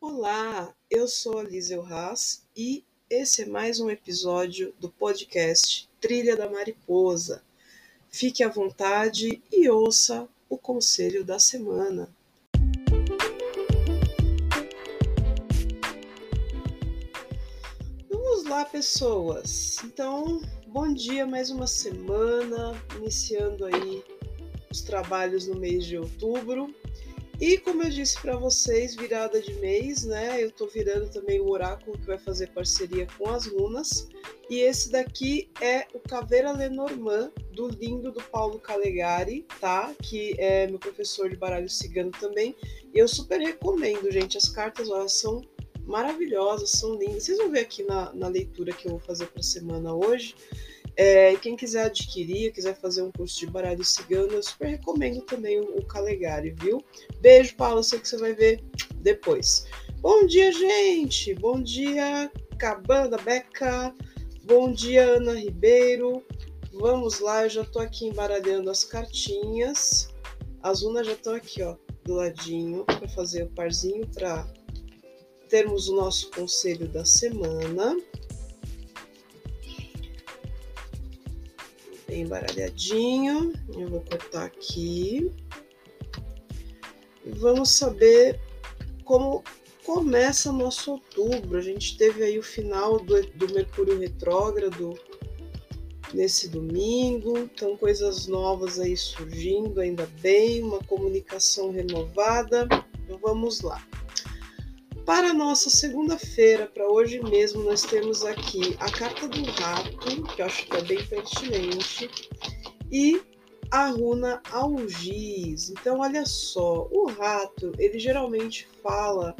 Olá, eu sou a Liesel Haas e esse é mais um episódio do podcast Trilha da Mariposa. Fique à vontade e ouça o conselho da semana. Vamos lá, pessoas. Então, bom dia, mais uma semana, iniciando aí os trabalhos no mês de outubro. E como eu disse para vocês, virada de mês, né? Eu tô virando também o oráculo que vai fazer parceria com as lunas. E esse daqui é o Caveira Lenormand, do lindo do Paulo Calegari, tá? Que é meu professor de baralho cigano também. E eu super recomendo, gente. As cartas elas são maravilhosas, são lindas. Vocês vão ver aqui na, na leitura que eu vou fazer para semana hoje. É, quem quiser adquirir, quiser fazer um curso de baralho cigano, eu super recomendo também o, Calegari, viu? Beijo, Paulo, sei que você vai ver depois. Bom dia, gente! Bom dia, Cabana Beca! Bom dia, Ana Ribeiro! Vamos lá, eu já tô aqui embaralhando as cartinhas. As unas já estão aqui, ó, do ladinho, para fazer o parzinho, para termos o nosso conselho da semana. Bem embaralhadinho. Eu vou cortar aqui. E vamos saber como começa nosso outubro. A gente teve aí o final do, do Mercúrio retrógrado nesse domingo, então coisas novas aí surgindo, ainda bem, uma comunicação renovada. Então vamos lá. Para nossa segunda-feira, para hoje mesmo, nós temos aqui a carta do rato, que eu acho que é bem pertinente, e a runa algiz. Então, olha só, o rato, ele geralmente fala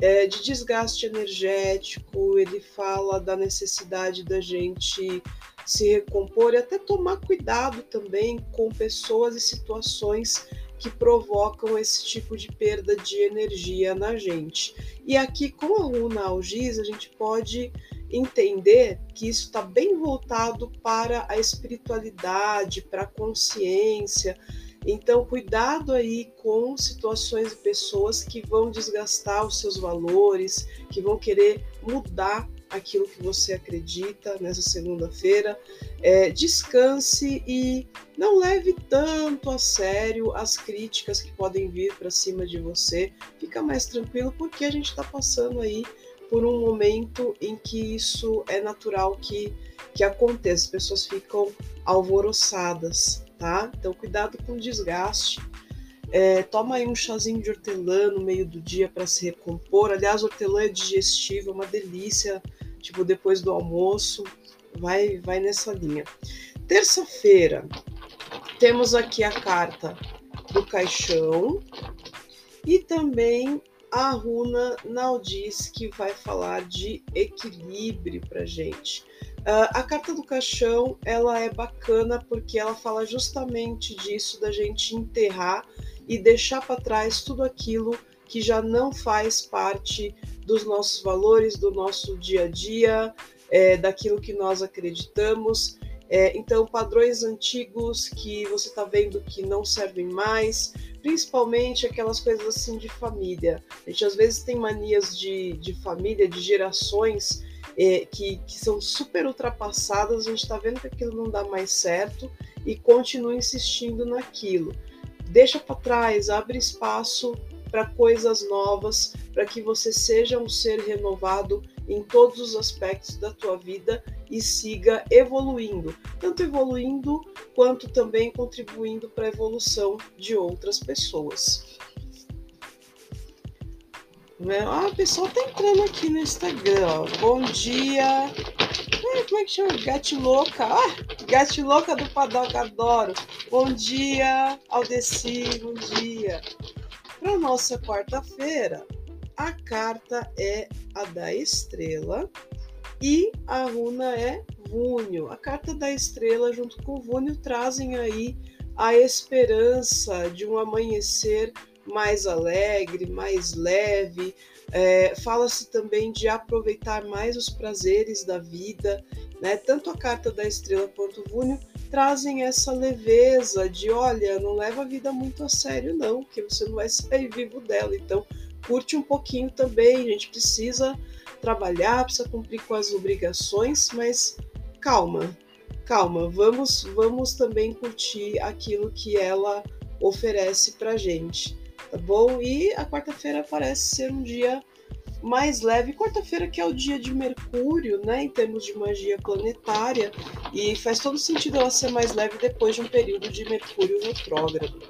é, de desgaste energético, ele fala da necessidade da gente se recompor e até tomar cuidado também com pessoas e situações que provocam esse tipo de perda de energia na gente. E aqui com a runa algiz, a gente pode entender que isso está bem voltado para a espiritualidade, para a consciência. Então, cuidado aí com situações e pessoas que vão desgastar os seus valores, que vão querer mudar aquilo que você acredita nessa segunda-feira. É, descanse e não leve tanto a sério as críticas que podem vir para cima de você. Fica mais tranquilo porque a gente está passando aí por um momento em que isso é natural que, que aconteça. As pessoas ficam alvoroçadas, tá? Então cuidado com o desgaste. É, toma aí um chazinho de hortelã no meio do dia para se recompor. Aliás, hortelã é digestivo, é uma delícia tipo depois do almoço, vai, vai nessa linha. Terça-feira, temos aqui a carta do caixão e também a runa Naldis, que vai falar de equilíbrio para gente. Uh, a carta do caixão ela é bacana porque ela fala justamente disso da gente enterrar e deixar para trás tudo aquilo que já não faz parte dos nossos valores, do nosso dia a dia, é, daquilo que nós acreditamos. É, então, padrões antigos que você está vendo que não servem mais, principalmente aquelas coisas assim de família. A gente às vezes tem manias de, de família, de gerações é, que, que são super ultrapassadas, a gente está vendo que aquilo não dá mais certo e continua insistindo naquilo. Deixa para trás, abre espaço para coisas novas, para que você seja um ser renovado em todos os aspectos da tua vida e siga evoluindo, tanto evoluindo quanto também contribuindo para a evolução de outras pessoas. Ah, o pessoal tá entrando aqui no Instagram. Bom dia. Ah, como é que chama? Gatilouca. Ah, Gatilouca do Padoca, adoro. Bom dia, Aldeci. Bom dia. Para nossa quarta-feira, a carta é a da estrela e a runa é Vúnio. A carta da estrela junto com o Vúnio trazem aí a esperança de um amanhecer mais alegre, mais leve. É, Fala-se também de aproveitar mais os prazeres da vida, né? Tanto a carta da estrela quanto o Vúnio trazem essa leveza de, olha, não leva a vida muito a sério não, que você não vai sair vivo dela. Então, curte um pouquinho também. A gente precisa trabalhar, precisa cumprir com as obrigações, mas calma, calma, vamos, vamos também curtir aquilo que ela oferece pra gente, bom? E a quarta-feira parece ser um dia mais leve. Quarta-feira que é o dia de Mercúrio, né, em termos de magia planetária, e faz todo sentido ela ser mais leve depois de um período de Mercúrio retrógrado.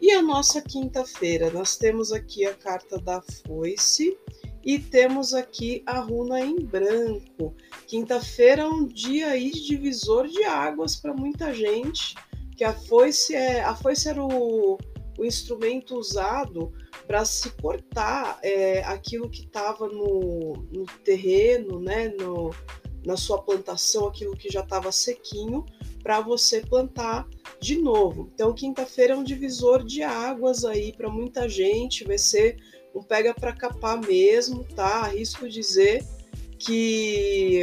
E a nossa quinta-feira, nós temos aqui a carta da foice e temos aqui a runa em branco. Quinta-feira é um dia aí de divisor de águas para muita gente, que a foice é a foice era o, o instrumento usado para se cortar é, aquilo que estava no, no, terreno, né, no, na sua plantação, aquilo que já estava sequinho, para você plantar de novo. Então, quinta-feira é um divisor de águas aí para muita gente, vai ser um pega para capar mesmo, tá? Arrisco dizer que,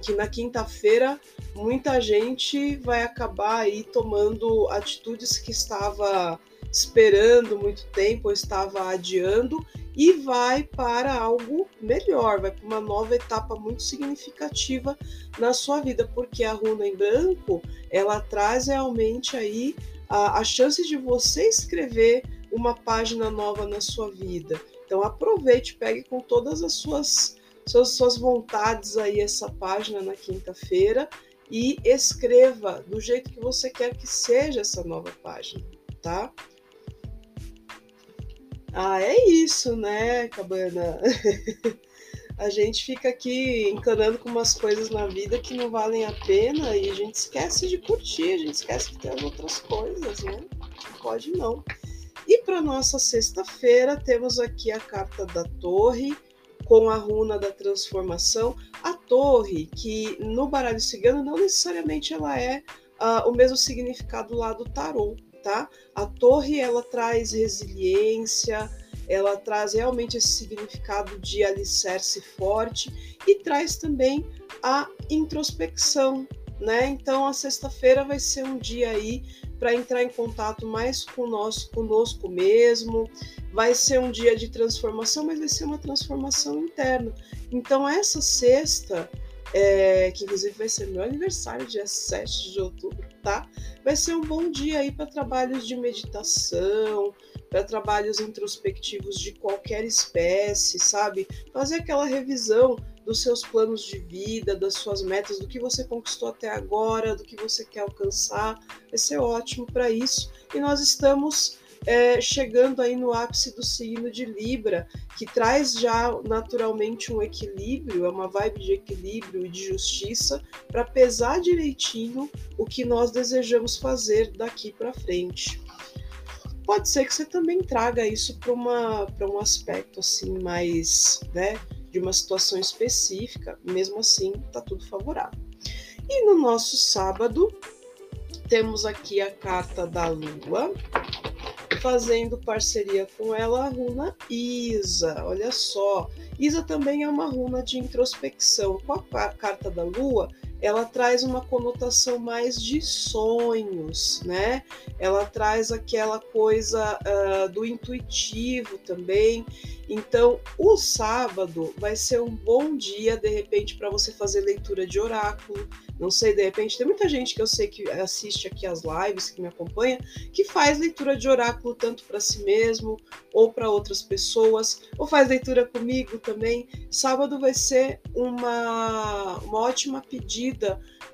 que na quinta-feira muita gente vai acabar aí tomando atitudes que estava esperando muito tempo ou estava adiando e vai para algo melhor, vai para uma nova etapa muito significativa na sua vida, porque a runa em branco ela traz realmente aí a, a chance de você escrever uma página nova na sua vida. Então aproveite, pegue com todas as suas suas, suas vontades aí essa página na quinta-feira e escreva do jeito que você quer que seja essa nova página, tá? Ah, é isso, né, Cabana? a gente fica aqui encanando com umas coisas na vida que não valem a pena e a gente esquece de curtir, a gente esquece que tem as outras coisas, né? Pode não. E para nossa sexta-feira temos aqui a carta da Torre com a runa da transformação. A Torre, que no baralho cigano não necessariamente ela é uh, o mesmo significado lá do tarô, tá? A torre ela traz resiliência, ela traz realmente esse significado de alicerce forte e traz também a introspecção, né? Então a sexta-feira vai ser um dia aí para entrar em contato mais com nós, conosco mesmo. Vai ser um dia de transformação, mas vai ser uma transformação interna. Então essa sexta é, que inclusive vai ser meu aniversário, dia 7 de outubro, tá? Vai ser um bom dia aí para trabalhos de meditação, para trabalhos introspectivos de qualquer espécie, sabe? Fazer aquela revisão dos seus planos de vida, das suas metas, do que você conquistou até agora, do que você quer alcançar. Vai ser ótimo para isso. E nós estamos é, chegando aí no ápice do signo de Libra, que traz já naturalmente um equilíbrio, é uma vibe de equilíbrio e de justiça para pesar direitinho o que nós desejamos fazer daqui para frente. Pode ser que você também traga isso para um aspecto assim mais, né, de uma situação específica, mesmo assim tá tudo favorável. E no nosso sábado temos aqui a carta da Lua, fazendo parceria com ela a runa Isa. Olha só, Isa também é uma runa de introspecção. Com a carta da Lua, ela traz uma conotação mais de sonhos, né? Ela traz aquela coisa uh, do intuitivo também. Então, o sábado vai ser um bom dia, de repente, para você fazer leitura de oráculo. Não sei, de repente, tem muita gente que eu sei que assiste aqui as lives, que me acompanha, que faz leitura de oráculo tanto para si mesmo ou para outras pessoas, ou faz leitura comigo também. Sábado vai ser uma, uma ótima pedida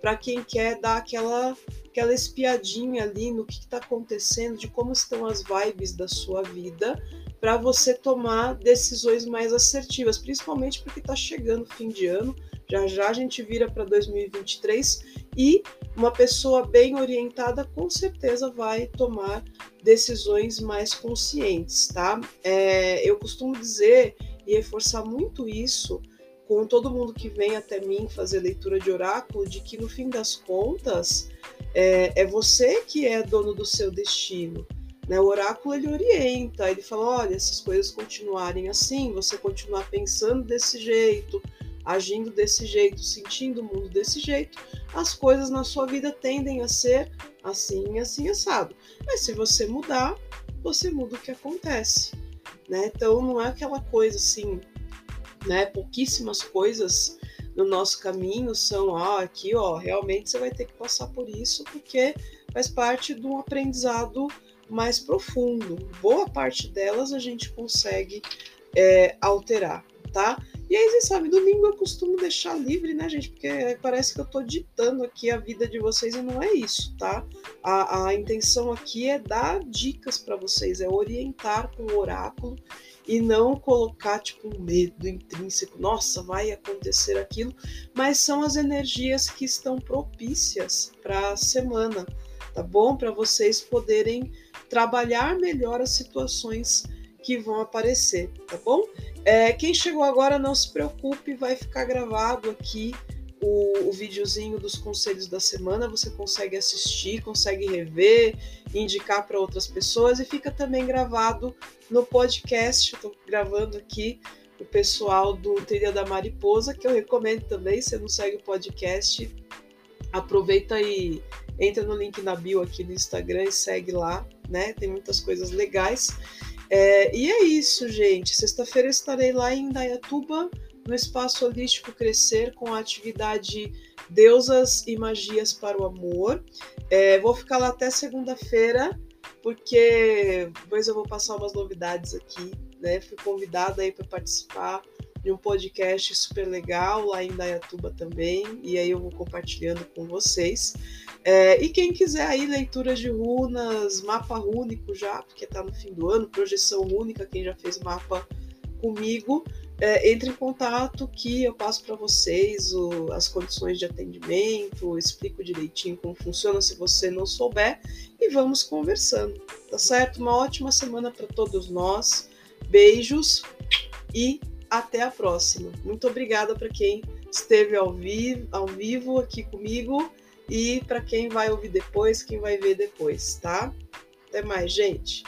para quem quer dar aquela aquela espiadinha ali no que está acontecendo, de como estão as vibes da sua vida para você tomar decisões mais assertivas, principalmente porque está chegando o fim de ano, já já a gente vira para 2023 e uma pessoa bem orientada com certeza vai tomar decisões mais conscientes, tá? É, eu costumo dizer e reforçar muito isso com todo mundo que vem até mim fazer leitura de oráculo, de que no fim das contas é, é você que é dono do seu destino. Né? O oráculo ele orienta, ele fala: olha, se as coisas continuarem assim, você continuar pensando desse jeito, agindo desse jeito, sentindo o mundo desse jeito, as coisas na sua vida tendem a ser assim, assim, assado. Mas se você mudar, você muda o que acontece. né? Então não é aquela coisa assim, né? Pouquíssimas coisas no nosso caminho são, ah, aqui, ó, realmente você vai ter que passar por isso porque faz parte de um aprendizado mais profundo. Boa parte delas a gente consegue é, alterar, tá? E aí, você sabe, domingo eu costumo deixar livre, né, gente? Porque parece que eu tô ditando aqui a vida de vocês e não é isso, tá? A, a intenção aqui é dar dicas para vocês, é orientar com o oráculo e não colocar tipo um medo intrínseco, nossa, vai acontecer aquilo, mas são as energias que estão propícias para a semana, tá bom? Para vocês poderem trabalhar melhor as situações que vão aparecer, tá bom? É, quem chegou agora, não se preocupe, vai ficar gravado aqui o, o videozinho dos conselhos da semana. Você consegue assistir, consegue rever, indicar para outras pessoas e fica também gravado no podcast. Estou gravando aqui o pessoal do Trilha da Mariposa, que eu recomendo também. Se não segue o podcast, aproveita e entra no link na bio aqui no Instagram e segue lá, né? Tem muitas coisas legais. É, e é isso, gente. Sexta-feira estarei lá em Indaiatuba, no Espaço Holístico Crescer, com a atividade Deusas e Magias para o Amor. É, vou ficar lá até segunda-feira, porque depois eu vou passar umas novidades aqui. Né? Fui convidada aí para participar de um podcast super legal lá em Dayatuba também, e aí eu vou compartilhando com vocês. É, e quem quiser aí leituras de runas, mapa único já, porque está no fim do ano, projeção única, quem já fez mapa comigo, é, entre em contato que eu passo para vocês o, as condições de atendimento, explico direitinho como funciona se você não souber e vamos conversando, tá certo? Uma ótima semana para todos nós. Beijos e até a próxima. Muito obrigada para quem esteve ao vivo, ao vivo aqui comigo e para quem vai ouvir depois, quem vai ver depois, tá? Até mais, gente.